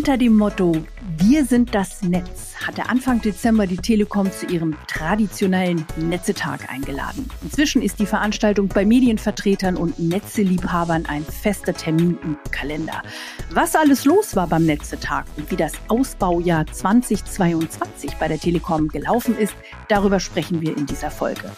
Unter dem Motto Wir sind das Netz hatte Anfang Dezember die Telekom zu ihrem traditionellen Netzetag eingeladen. Inzwischen ist die Veranstaltung bei Medienvertretern und Netzeliebhabern ein fester Termin im Kalender. Was alles los war beim Netzetag und wie das Ausbaujahr 2022 bei der Telekom gelaufen ist, darüber sprechen wir in dieser Folge.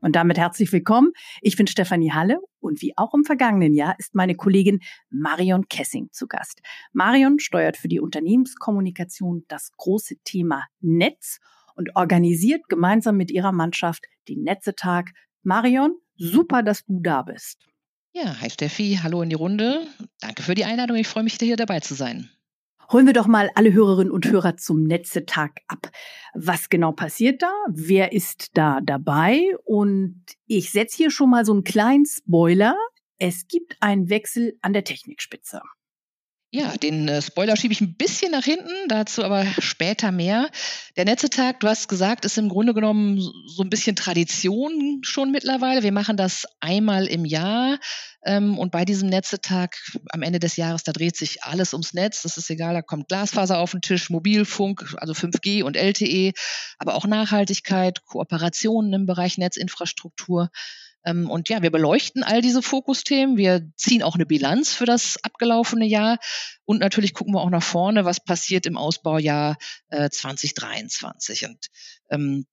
Und damit herzlich willkommen. Ich bin Stefanie Halle und wie auch im vergangenen Jahr ist meine Kollegin Marion Kessing zu Gast. Marion steuert für die Unternehmenskommunikation das große Thema Netz und organisiert gemeinsam mit ihrer Mannschaft den Netzetag. Marion, super, dass du da bist. Ja, hi Steffi, hallo in die Runde. Danke für die Einladung. Ich freue mich, hier dabei zu sein. Holen wir doch mal alle Hörerinnen und Hörer zum Netzetag ab. Was genau passiert da? Wer ist da dabei? Und ich setze hier schon mal so einen kleinen Spoiler. Es gibt einen Wechsel an der Technikspitze. Ja, den äh, Spoiler schiebe ich ein bisschen nach hinten, dazu aber später mehr. Der Netzetag, du hast gesagt, ist im Grunde genommen so ein bisschen Tradition schon mittlerweile. Wir machen das einmal im Jahr. Ähm, und bei diesem Netzetag am Ende des Jahres, da dreht sich alles ums Netz. Das ist egal, da kommt Glasfaser auf den Tisch, Mobilfunk, also 5G und LTE, aber auch Nachhaltigkeit, Kooperationen im Bereich Netzinfrastruktur. Ähm, und ja, wir beleuchten all diese Fokusthemen. Wir ziehen auch eine Bilanz für das abgelaufene Jahr. Und natürlich gucken wir auch nach vorne, was passiert im Ausbaujahr äh, 2023. Und ähm,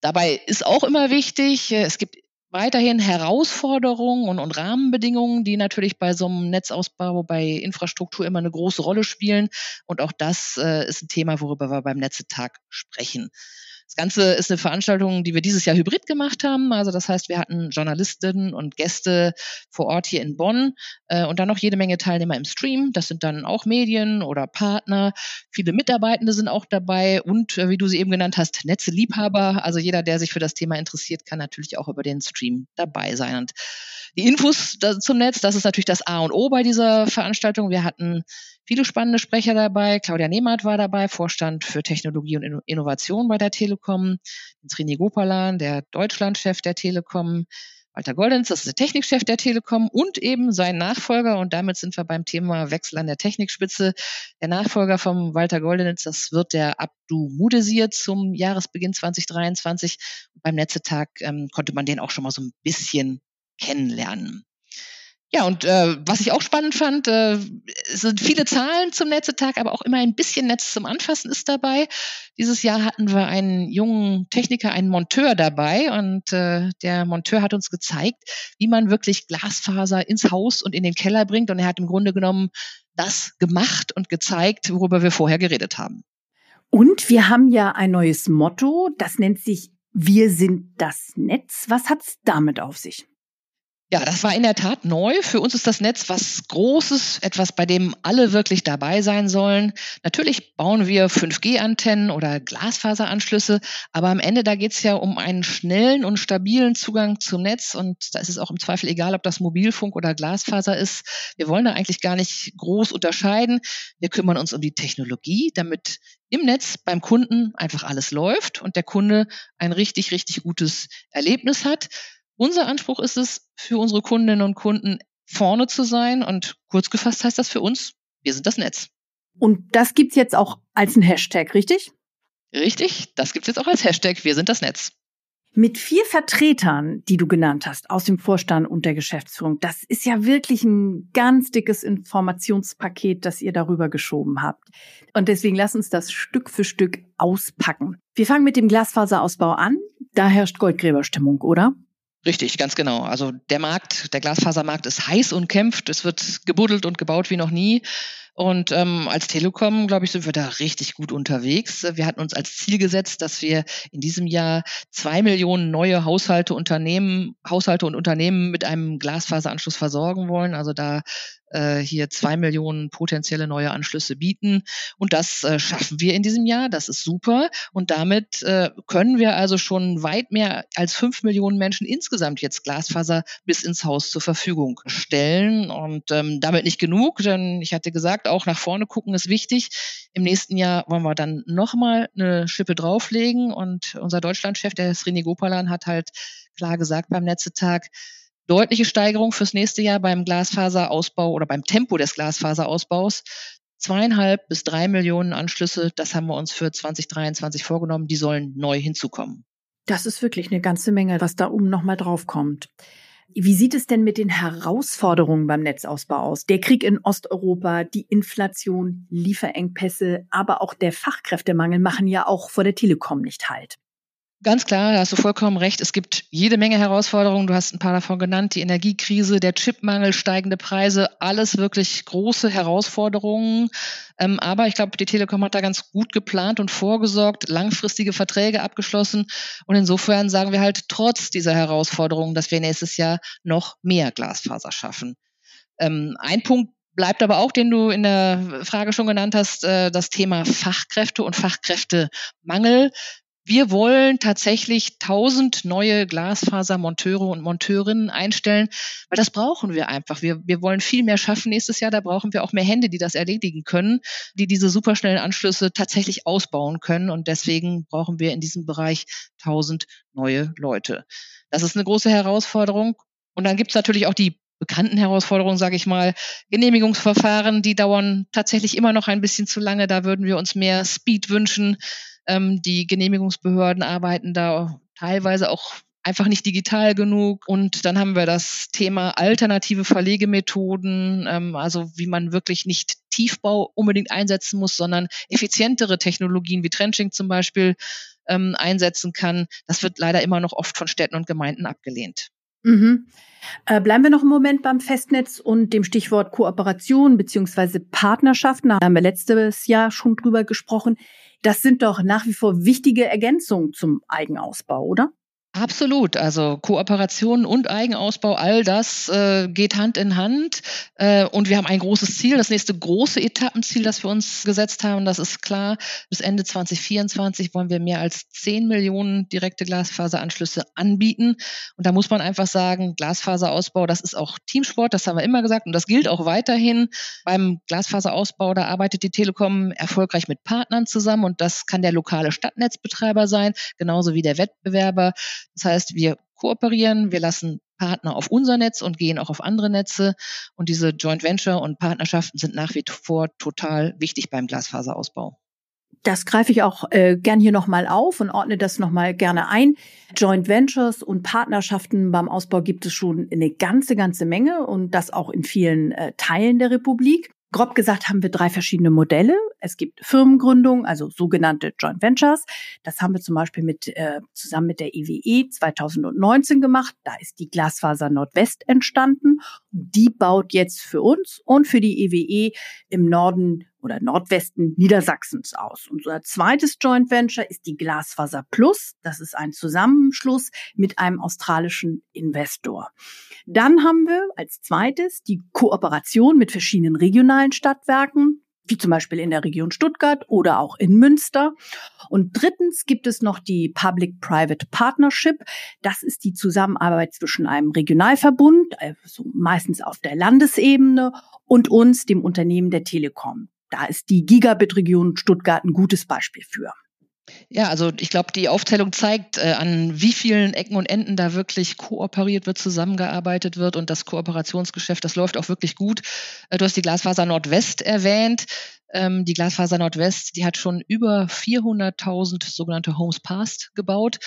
dabei ist auch immer wichtig, äh, es gibt weiterhin Herausforderungen und, und, Rahmenbedingungen, die natürlich bei so einem Netzausbau, bei Infrastruktur immer eine große Rolle spielen. Und auch das äh, ist ein Thema, worüber wir beim Netzetag sprechen. Das Ganze ist eine Veranstaltung, die wir dieses Jahr hybrid gemacht haben. Also das heißt, wir hatten Journalistinnen und Gäste vor Ort hier in Bonn äh, und dann noch jede Menge Teilnehmer im Stream. Das sind dann auch Medien oder Partner. Viele Mitarbeitende sind auch dabei und äh, wie du sie eben genannt hast, Netzeliebhaber. Also jeder, der sich für das Thema interessiert, kann natürlich auch über den Stream dabei sein. Und die Infos zum Netz, das ist natürlich das A und O bei dieser Veranstaltung. Wir hatten viele spannende Sprecher dabei. Claudia Nehmert war dabei, Vorstand für Technologie und Innovation bei der Telekom. Srini Gopalan, der Deutschlandchef der Telekom. Walter Goldens, das ist der Technikchef der Telekom und eben sein Nachfolger. Und damit sind wir beim Thema Wechsel an der Technikspitze. Der Nachfolger von Walter Goldens, das wird der Abdu Mudesir zum Jahresbeginn 2023. Und beim Netzetag ähm, konnte man den auch schon mal so ein bisschen kennenlernen. Ja, und äh, was ich auch spannend fand, äh, sind viele Zahlen zum Netzetag, aber auch immer ein bisschen Netz zum Anfassen ist dabei. Dieses Jahr hatten wir einen jungen Techniker, einen Monteur dabei und äh, der Monteur hat uns gezeigt, wie man wirklich Glasfaser ins Haus und in den Keller bringt und er hat im Grunde genommen das gemacht und gezeigt, worüber wir vorher geredet haben. Und wir haben ja ein neues Motto, das nennt sich Wir sind das Netz. Was hat's damit auf sich? Ja, das war in der Tat neu. Für uns ist das Netz was Großes, etwas, bei dem alle wirklich dabei sein sollen. Natürlich bauen wir 5G-Antennen oder Glasfaseranschlüsse, aber am Ende, da geht es ja um einen schnellen und stabilen Zugang zum Netz und da ist es auch im Zweifel egal, ob das Mobilfunk oder Glasfaser ist. Wir wollen da eigentlich gar nicht groß unterscheiden. Wir kümmern uns um die Technologie, damit im Netz beim Kunden einfach alles läuft und der Kunde ein richtig, richtig gutes Erlebnis hat. Unser Anspruch ist es, für unsere Kundinnen und Kunden vorne zu sein. Und kurz gefasst heißt das für uns, wir sind das Netz. Und das gibt's jetzt auch als ein Hashtag, richtig? Richtig, das gibt's jetzt auch als Hashtag, wir sind das Netz. Mit vier Vertretern, die du genannt hast, aus dem Vorstand und der Geschäftsführung, das ist ja wirklich ein ganz dickes Informationspaket, das ihr darüber geschoben habt. Und deswegen lass uns das Stück für Stück auspacken. Wir fangen mit dem Glasfaserausbau an. Da herrscht Goldgräberstimmung, oder? Richtig, ganz genau. Also der Markt, der Glasfasermarkt ist heiß und kämpft. Es wird gebuddelt und gebaut wie noch nie. Und ähm, als Telekom, glaube ich, sind wir da richtig gut unterwegs. Wir hatten uns als Ziel gesetzt, dass wir in diesem Jahr zwei Millionen neue Haushalte, Unternehmen, Haushalte und Unternehmen mit einem Glasfaseranschluss versorgen wollen. Also da äh, hier zwei Millionen potenzielle neue Anschlüsse bieten. Und das äh, schaffen wir in diesem Jahr. Das ist super. Und damit äh, können wir also schon weit mehr als fünf Millionen Menschen insgesamt jetzt Glasfaser bis ins Haus zur Verfügung stellen. Und ähm, damit nicht genug, denn ich hatte gesagt, auch nach vorne gucken ist wichtig. Im nächsten Jahr wollen wir dann nochmal eine Schippe drauflegen. Und unser Deutschlandchef, der Srini Gopalan, hat halt klar gesagt beim Netzetag, deutliche Steigerung fürs nächste Jahr beim Glasfaserausbau oder beim Tempo des Glasfaserausbaus. Zweieinhalb bis drei Millionen Anschlüsse, das haben wir uns für 2023 vorgenommen, die sollen neu hinzukommen. Das ist wirklich eine ganze Menge, was da oben nochmal draufkommt. Wie sieht es denn mit den Herausforderungen beim Netzausbau aus? Der Krieg in Osteuropa, die Inflation, Lieferengpässe, aber auch der Fachkräftemangel machen ja auch vor der Telekom nicht halt. Ganz klar, da hast du vollkommen recht. Es gibt jede Menge Herausforderungen. Du hast ein paar davon genannt. Die Energiekrise, der Chipmangel, steigende Preise, alles wirklich große Herausforderungen. Ähm, aber ich glaube, die Telekom hat da ganz gut geplant und vorgesorgt, langfristige Verträge abgeschlossen. Und insofern sagen wir halt trotz dieser Herausforderungen, dass wir nächstes Jahr noch mehr Glasfaser schaffen. Ähm, ein Punkt, bleibt aber auch, den du in der Frage schon genannt hast, äh, das Thema Fachkräfte und Fachkräftemangel. Wir wollen tatsächlich 1000 neue Glasfasermonteure und Monteurinnen einstellen, weil das brauchen wir einfach. Wir, wir wollen viel mehr schaffen nächstes Jahr. Da brauchen wir auch mehr Hände, die das erledigen können, die diese superschnellen Anschlüsse tatsächlich ausbauen können. Und deswegen brauchen wir in diesem Bereich 1000 neue Leute. Das ist eine große Herausforderung. Und dann gibt es natürlich auch die bekannten Herausforderungen, sage ich mal. Genehmigungsverfahren, die dauern tatsächlich immer noch ein bisschen zu lange. Da würden wir uns mehr Speed wünschen. Ähm, die Genehmigungsbehörden arbeiten da teilweise auch einfach nicht digital genug. Und dann haben wir das Thema alternative Verlegemethoden, ähm, also wie man wirklich nicht Tiefbau unbedingt einsetzen muss, sondern effizientere Technologien wie Trenching zum Beispiel ähm, einsetzen kann. Das wird leider immer noch oft von Städten und Gemeinden abgelehnt. Mhm. Äh, bleiben wir noch einen Moment beim Festnetz und dem Stichwort Kooperation beziehungsweise Partnerschaften. Da haben wir letztes Jahr schon drüber gesprochen. Das sind doch nach wie vor wichtige Ergänzungen zum Eigenausbau, oder? Absolut. Also Kooperation und Eigenausbau, all das äh, geht Hand in Hand. Äh, und wir haben ein großes Ziel, das nächste große Etappenziel, das wir uns gesetzt haben, das ist klar. Bis Ende 2024 wollen wir mehr als 10 Millionen direkte Glasfaseranschlüsse anbieten. Und da muss man einfach sagen, Glasfaserausbau, das ist auch Teamsport, das haben wir immer gesagt und das gilt auch weiterhin. Beim Glasfaserausbau, da arbeitet die Telekom erfolgreich mit Partnern zusammen und das kann der lokale Stadtnetzbetreiber sein, genauso wie der Wettbewerber. Das heißt, wir kooperieren, wir lassen Partner auf unser Netz und gehen auch auf andere Netze. Und diese Joint Venture und Partnerschaften sind nach wie vor total wichtig beim Glasfaserausbau. Das greife ich auch äh, gern hier nochmal auf und ordne das nochmal gerne ein. Joint Ventures und Partnerschaften beim Ausbau gibt es schon eine ganze, ganze Menge und das auch in vielen äh, Teilen der Republik. Grob gesagt haben wir drei verschiedene Modelle. Es gibt Firmengründungen, also sogenannte Joint Ventures. Das haben wir zum Beispiel mit, äh, zusammen mit der EWE 2019 gemacht. Da ist die Glasfaser Nordwest entstanden. Die baut jetzt für uns und für die EWE im Norden oder Nordwesten Niedersachsens aus. Unser zweites Joint Venture ist die Glasfaser Plus. Das ist ein Zusammenschluss mit einem australischen Investor. Dann haben wir als zweites die Kooperation mit verschiedenen regionalen Stadtwerken wie zum Beispiel in der Region Stuttgart oder auch in Münster. Und drittens gibt es noch die Public-Private Partnership. Das ist die Zusammenarbeit zwischen einem Regionalverbund, also meistens auf der Landesebene, und uns, dem Unternehmen der Telekom. Da ist die Gigabit-Region Stuttgart ein gutes Beispiel für. Ja, also ich glaube, die Aufzählung zeigt, äh, an wie vielen Ecken und Enden da wirklich kooperiert wird, zusammengearbeitet wird und das Kooperationsgeschäft, das läuft auch wirklich gut. Äh, du hast die Glasfaser Nordwest erwähnt. Ähm, die Glasfaser Nordwest, die hat schon über 400.000 sogenannte Homes Passed gebaut.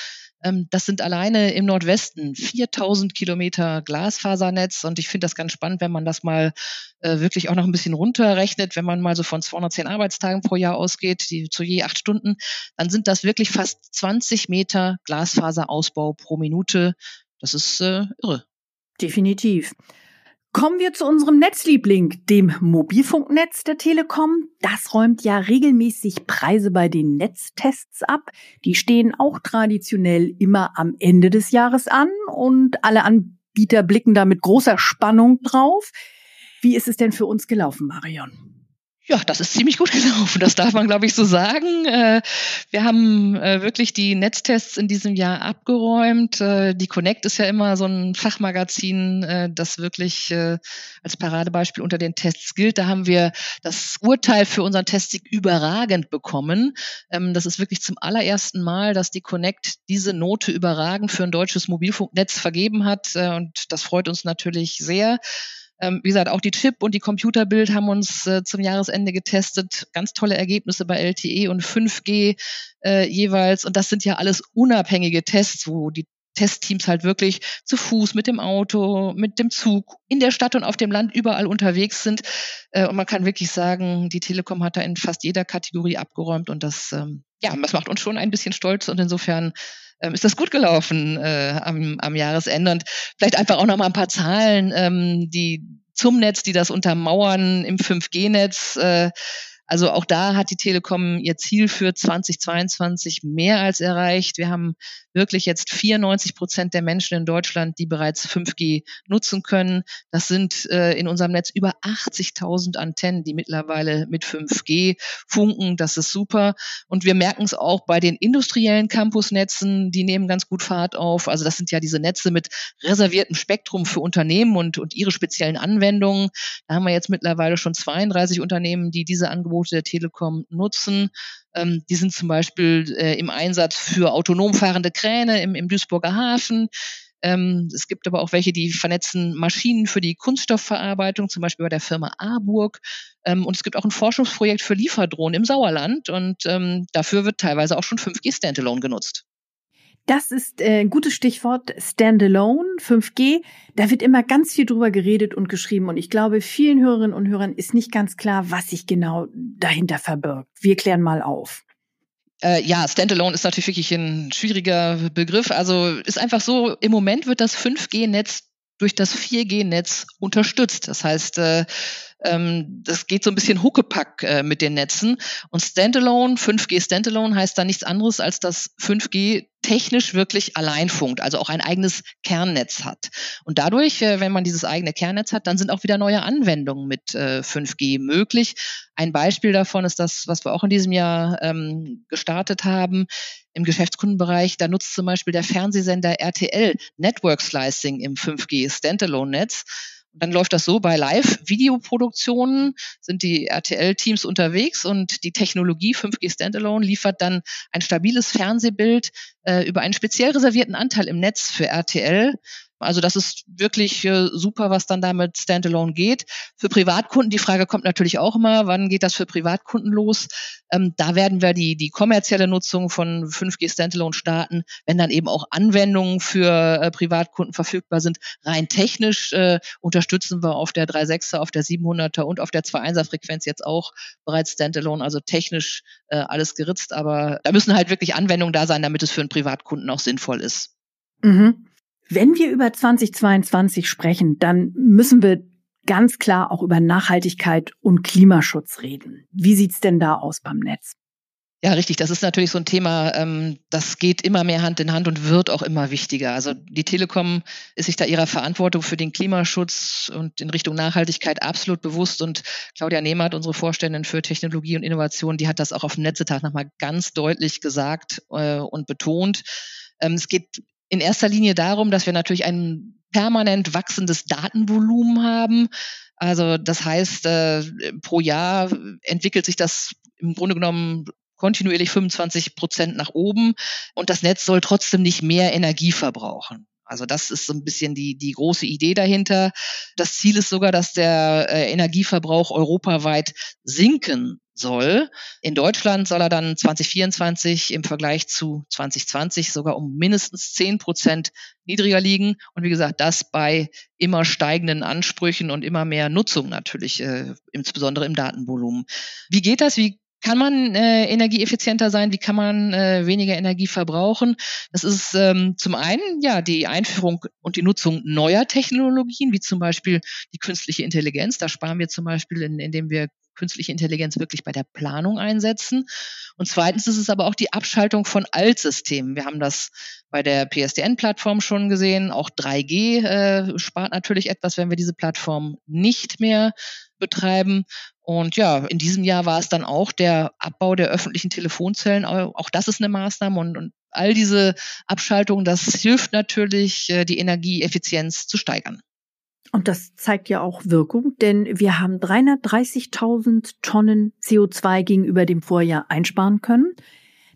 Ähm, das sind alleine im Nordwesten 4000 Kilometer Glasfasernetz. Und ich finde das ganz spannend, wenn man das mal äh, wirklich auch noch ein bisschen runterrechnet. Wenn man mal so von 210 Arbeitstagen pro Jahr ausgeht, die zu je acht Stunden, dann sind das wirklich fast 20 Meter Glasfaserausbau pro Minute. Das ist äh, irre. Definitiv. Kommen wir zu unserem Netzliebling, dem Mobilfunknetz der Telekom. Das räumt ja regelmäßig Preise bei den Netztests ab. Die stehen auch traditionell immer am Ende des Jahres an und alle Anbieter blicken da mit großer Spannung drauf. Wie ist es denn für uns gelaufen, Marion? Ja, das ist ziemlich gut gelaufen. Das darf man, glaube ich, so sagen. Äh, wir haben äh, wirklich die Netztests in diesem Jahr abgeräumt. Äh, die Connect ist ja immer so ein Fachmagazin, das wirklich als Paradebeispiel unter den Tests gilt. Da haben wir das Urteil für unseren Testsieg überragend bekommen. Ähm, das ist wirklich zum allerersten Mal, dass die Connect diese Note überragend für ein deutsches Mobilfunknetz vergeben hat. Und das freut uns natürlich sehr. Ähm, wie gesagt, auch die Chip und die Computerbild haben uns äh, zum Jahresende getestet. Ganz tolle Ergebnisse bei LTE und 5G äh, jeweils. Und das sind ja alles unabhängige Tests, wo die Testteams halt wirklich zu Fuß, mit dem Auto, mit dem Zug, in der Stadt und auf dem Land überall unterwegs sind. Äh, und man kann wirklich sagen, die Telekom hat da in fast jeder Kategorie abgeräumt und das, ähm, ja, das macht uns schon ein bisschen stolz und insofern ähm, ist das gut gelaufen äh, am, am Jahresende. Und vielleicht einfach auch noch mal ein paar Zahlen, ähm, die zum Netz, die das untermauern im 5G-Netz. Äh, also auch da hat die Telekom ihr Ziel für 2022 mehr als erreicht. Wir haben wirklich jetzt 94 Prozent der Menschen in Deutschland, die bereits 5G nutzen können. Das sind äh, in unserem Netz über 80.000 Antennen, die mittlerweile mit 5G funken. Das ist super. Und wir merken es auch bei den industriellen Campusnetzen, die nehmen ganz gut Fahrt auf. Also das sind ja diese Netze mit reserviertem Spektrum für Unternehmen und, und ihre speziellen Anwendungen. Da haben wir jetzt mittlerweile schon 32 Unternehmen, die diese Angebote der Telekom nutzen. Ähm, die sind zum Beispiel äh, im Einsatz für autonom fahrende Kräne im, im Duisburger Hafen. Ähm, es gibt aber auch welche, die vernetzen Maschinen für die Kunststoffverarbeitung, zum Beispiel bei der Firma Arburg. Ähm, und es gibt auch ein Forschungsprojekt für Lieferdrohnen im Sauerland. Und ähm, dafür wird teilweise auch schon 5G Standalone genutzt. Das ist äh, ein gutes Stichwort Standalone, 5G. Da wird immer ganz viel drüber geredet und geschrieben. Und ich glaube, vielen Hörerinnen und Hörern ist nicht ganz klar, was sich genau dahinter verbirgt. Wir klären mal auf. Äh, ja, Standalone ist natürlich wirklich ein schwieriger Begriff. Also ist einfach so, im Moment wird das 5G-Netz durch das 4G-Netz unterstützt. Das heißt, äh, ähm, das geht so ein bisschen Huckepack äh, mit den Netzen. Und Standalone, 5G Standalone heißt da nichts anderes, als dass 5G technisch wirklich allein funkt, also auch ein eigenes Kernnetz hat. Und dadurch, äh, wenn man dieses eigene Kernnetz hat, dann sind auch wieder neue Anwendungen mit äh, 5G möglich. Ein Beispiel davon ist das, was wir auch in diesem Jahr ähm, gestartet haben im Geschäftskundenbereich. Da nutzt zum Beispiel der Fernsehsender RTL Network Slicing im 5G Standalone-Netz. Dann läuft das so, bei Live-Videoproduktionen sind die RTL-Teams unterwegs und die Technologie 5G Standalone liefert dann ein stabiles Fernsehbild äh, über einen speziell reservierten Anteil im Netz für RTL also das ist wirklich äh, super, was dann damit Standalone geht. Für Privatkunden, die Frage kommt natürlich auch immer, wann geht das für Privatkunden los? Ähm, da werden wir die, die kommerzielle Nutzung von 5G Standalone starten, wenn dann eben auch Anwendungen für äh, Privatkunden verfügbar sind. Rein technisch äh, unterstützen wir auf der 3.6er, auf der 700er und auf der 2.1er Frequenz jetzt auch bereits Standalone, also technisch äh, alles geritzt, aber da müssen halt wirklich Anwendungen da sein, damit es für einen Privatkunden auch sinnvoll ist. Mhm. Wenn wir über 2022 sprechen, dann müssen wir ganz klar auch über Nachhaltigkeit und Klimaschutz reden. Wie sieht's denn da aus beim Netz? Ja, richtig. Das ist natürlich so ein Thema, ähm, das geht immer mehr Hand in Hand und wird auch immer wichtiger. Also die Telekom ist sich da ihrer Verantwortung für den Klimaschutz und in Richtung Nachhaltigkeit absolut bewusst. Und Claudia Nehmert, unsere Vorständin für Technologie und Innovation, die hat das auch auf dem Netzetag nochmal ganz deutlich gesagt äh, und betont. Ähm, es geht in erster Linie darum, dass wir natürlich ein permanent wachsendes Datenvolumen haben. Also das heißt, äh, pro Jahr entwickelt sich das im Grunde genommen kontinuierlich 25 Prozent nach oben und das Netz soll trotzdem nicht mehr Energie verbrauchen. Also das ist so ein bisschen die, die große Idee dahinter. Das Ziel ist sogar, dass der äh, Energieverbrauch europaweit sinken soll. In Deutschland soll er dann 2024 im Vergleich zu 2020 sogar um mindestens 10 Prozent niedriger liegen. Und wie gesagt, das bei immer steigenden Ansprüchen und immer mehr Nutzung natürlich, äh, insbesondere im Datenvolumen. Wie geht das? Wie kann man äh, energieeffizienter sein? Wie kann man äh, weniger Energie verbrauchen? Das ist ähm, zum einen ja die Einführung und die Nutzung neuer Technologien, wie zum Beispiel die künstliche Intelligenz. Da sparen wir zum Beispiel, in, indem wir künstliche Intelligenz wirklich bei der Planung einsetzen. Und zweitens ist es aber auch die Abschaltung von Altsystemen. Wir haben das bei der PSDN-Plattform schon gesehen. Auch 3G äh, spart natürlich etwas, wenn wir diese Plattform nicht mehr betreiben. Und ja, in diesem Jahr war es dann auch der Abbau der öffentlichen Telefonzellen. Auch das ist eine Maßnahme und, und all diese Abschaltungen, das hilft natürlich, äh, die Energieeffizienz zu steigern. Und das zeigt ja auch Wirkung, denn wir haben 330.000 Tonnen CO2 gegenüber dem Vorjahr einsparen können.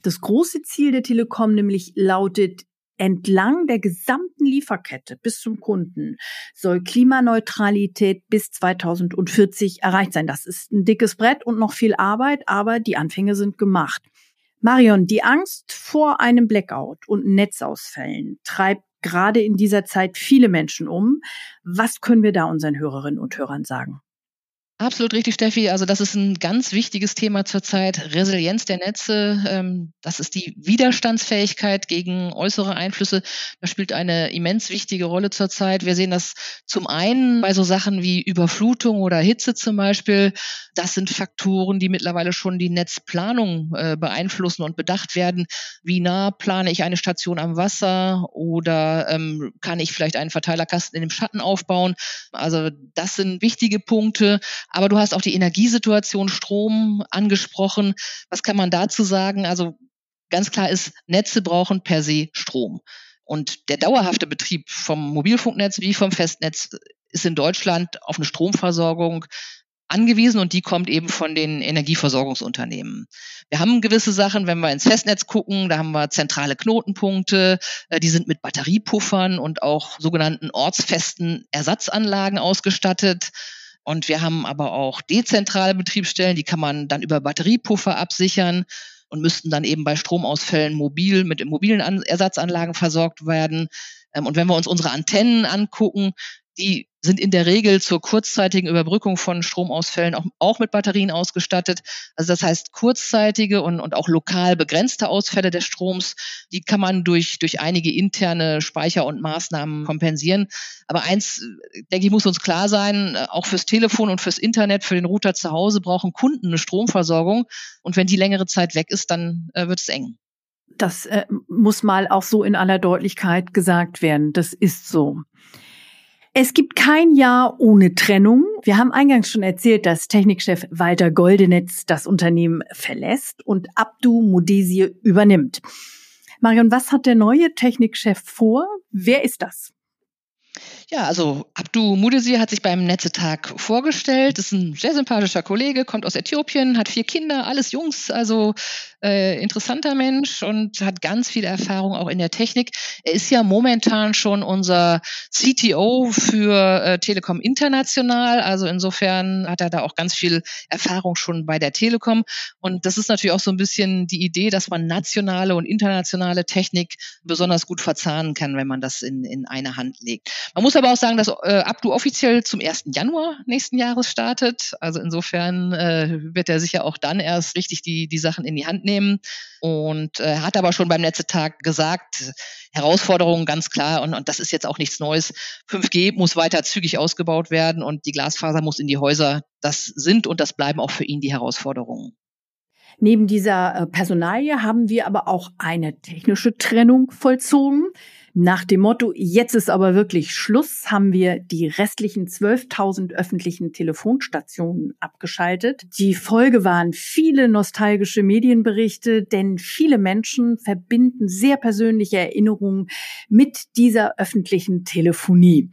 Das große Ziel der Telekom nämlich lautet, entlang der gesamten Lieferkette bis zum Kunden soll Klimaneutralität bis 2040 erreicht sein. Das ist ein dickes Brett und noch viel Arbeit, aber die Anfänge sind gemacht. Marion, die Angst vor einem Blackout und Netzausfällen treibt gerade in dieser Zeit viele Menschen um. Was können wir da unseren Hörerinnen und Hörern sagen? Absolut richtig, Steffi. Also das ist ein ganz wichtiges Thema zurzeit. Resilienz der Netze, ähm, das ist die Widerstandsfähigkeit gegen äußere Einflüsse. Das spielt eine immens wichtige Rolle zurzeit. Wir sehen das zum einen bei so Sachen wie Überflutung oder Hitze zum Beispiel. Das sind Faktoren, die mittlerweile schon die Netzplanung äh, beeinflussen und bedacht werden. Wie nah plane ich eine Station am Wasser oder ähm, kann ich vielleicht einen Verteilerkasten in dem Schatten aufbauen? Also das sind wichtige Punkte. Aber du hast auch die Energiesituation Strom angesprochen. Was kann man dazu sagen? Also ganz klar ist, Netze brauchen per se Strom. Und der dauerhafte Betrieb vom Mobilfunknetz wie vom Festnetz ist in Deutschland auf eine Stromversorgung angewiesen und die kommt eben von den Energieversorgungsunternehmen. Wir haben gewisse Sachen, wenn wir ins Festnetz gucken, da haben wir zentrale Knotenpunkte, äh, die sind mit Batteriepuffern und auch sogenannten ortsfesten Ersatzanlagen ausgestattet. Und wir haben aber auch dezentrale Betriebsstellen, die kann man dann über Batteriepuffer absichern und müssten dann eben bei Stromausfällen mobil mit mobilen Ersatzanlagen versorgt werden. Ähm, und wenn wir uns unsere Antennen angucken, die sind in der Regel zur kurzzeitigen Überbrückung von Stromausfällen auch, auch, mit Batterien ausgestattet. Also das heißt, kurzzeitige und, und auch lokal begrenzte Ausfälle des Stroms, die kann man durch, durch einige interne Speicher und Maßnahmen kompensieren. Aber eins, denke ich, muss uns klar sein, auch fürs Telefon und fürs Internet, für den Router zu Hause brauchen Kunden eine Stromversorgung. Und wenn die längere Zeit weg ist, dann äh, wird es eng. Das äh, muss mal auch so in aller Deutlichkeit gesagt werden. Das ist so. Es gibt kein Jahr ohne Trennung. Wir haben eingangs schon erzählt, dass Technikchef Walter Goldenetz das Unternehmen verlässt und Abdu Modesier übernimmt. Marion, was hat der neue Technikchef vor? Wer ist das? Ja, also Abdu Mudesir hat sich beim Netzetag vorgestellt. Ist ein sehr sympathischer Kollege, kommt aus Äthiopien, hat vier Kinder, alles Jungs, also äh, interessanter Mensch und hat ganz viel Erfahrung auch in der Technik. Er ist ja momentan schon unser CTO für äh, Telekom International. Also insofern hat er da auch ganz viel Erfahrung schon bei der Telekom. Und das ist natürlich auch so ein bisschen die Idee, dass man nationale und internationale Technik besonders gut verzahnen kann, wenn man das in, in eine Hand legt. Man muss aber auch sagen, dass äh, Abdu offiziell zum 1. Januar nächsten Jahres startet. Also insofern äh, wird er sicher auch dann erst richtig die, die Sachen in die Hand nehmen. Und äh, hat aber schon beim Netzetag gesagt, Herausforderungen ganz klar, und, und das ist jetzt auch nichts Neues. 5G muss weiter zügig ausgebaut werden und die Glasfaser muss in die Häuser. Das sind und das bleiben auch für ihn die Herausforderungen. Neben dieser äh, Personalie haben wir aber auch eine technische Trennung vollzogen. Nach dem Motto, jetzt ist aber wirklich Schluss, haben wir die restlichen 12.000 öffentlichen Telefonstationen abgeschaltet. Die Folge waren viele nostalgische Medienberichte, denn viele Menschen verbinden sehr persönliche Erinnerungen mit dieser öffentlichen Telefonie.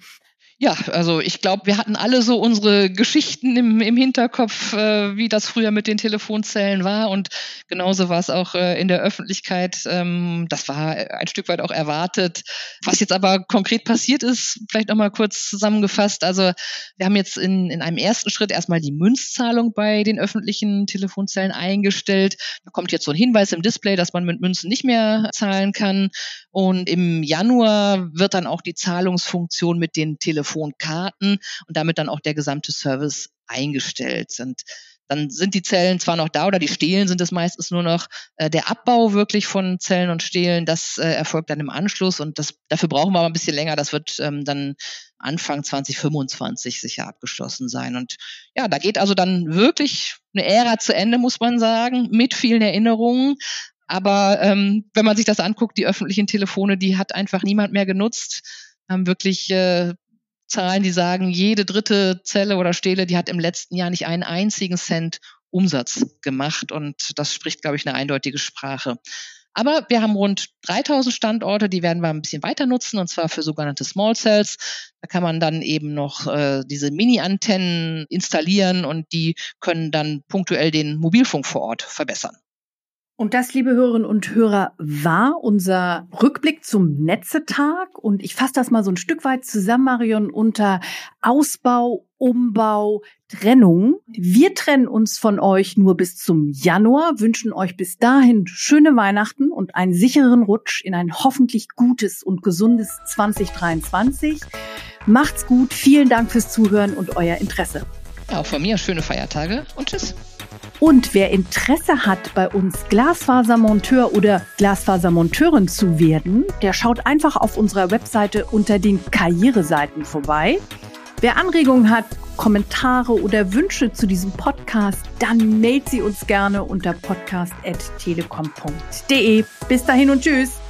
Ja, also ich glaube, wir hatten alle so unsere Geschichten im, im Hinterkopf, äh, wie das früher mit den Telefonzellen war. Und genauso war es auch äh, in der Öffentlichkeit. Ähm, das war ein Stück weit auch erwartet. Was jetzt aber konkret passiert ist, vielleicht nochmal kurz zusammengefasst. Also wir haben jetzt in, in einem ersten Schritt erstmal die Münzzahlung bei den öffentlichen Telefonzellen eingestellt. Da kommt jetzt so ein Hinweis im Display, dass man mit Münzen nicht mehr zahlen kann. Und im Januar wird dann auch die Zahlungsfunktion mit den Telefonkarten und damit dann auch der gesamte Service eingestellt. Und dann sind die Zellen zwar noch da oder die Stelen sind es meistens nur noch. Äh, der Abbau wirklich von Zellen und Stelen, das äh, erfolgt dann im Anschluss und das, dafür brauchen wir aber ein bisschen länger. Das wird ähm, dann Anfang 2025 sicher abgeschlossen sein. Und ja, da geht also dann wirklich eine Ära zu Ende, muss man sagen, mit vielen Erinnerungen. Aber ähm, wenn man sich das anguckt, die öffentlichen Telefone, die hat einfach niemand mehr genutzt, haben wirklich äh, Zahlen, die sagen, jede dritte Zelle oder Stele, die hat im letzten Jahr nicht einen einzigen Cent Umsatz gemacht. Und das spricht, glaube ich, eine eindeutige Sprache. Aber wir haben rund 3000 Standorte, die werden wir ein bisschen weiter nutzen, und zwar für sogenannte Small Cells. Da kann man dann eben noch äh, diese Mini-Antennen installieren und die können dann punktuell den Mobilfunk vor Ort verbessern. Und das, liebe Hörerinnen und Hörer, war unser Rückblick zum Netzetag. Und ich fasse das mal so ein Stück weit zusammen, Marion, unter Ausbau, Umbau, Trennung. Wir trennen uns von euch nur bis zum Januar, wünschen euch bis dahin schöne Weihnachten und einen sicheren Rutsch in ein hoffentlich gutes und gesundes 2023. Macht's gut, vielen Dank fürs Zuhören und euer Interesse. Auch von mir schöne Feiertage und tschüss. Und wer Interesse hat, bei uns Glasfasermonteur oder Glasfasermonteurin zu werden, der schaut einfach auf unserer Webseite unter den Karriereseiten vorbei. Wer Anregungen hat, Kommentare oder Wünsche zu diesem Podcast, dann mailt sie uns gerne unter podcast.telekom.de. Bis dahin und tschüss.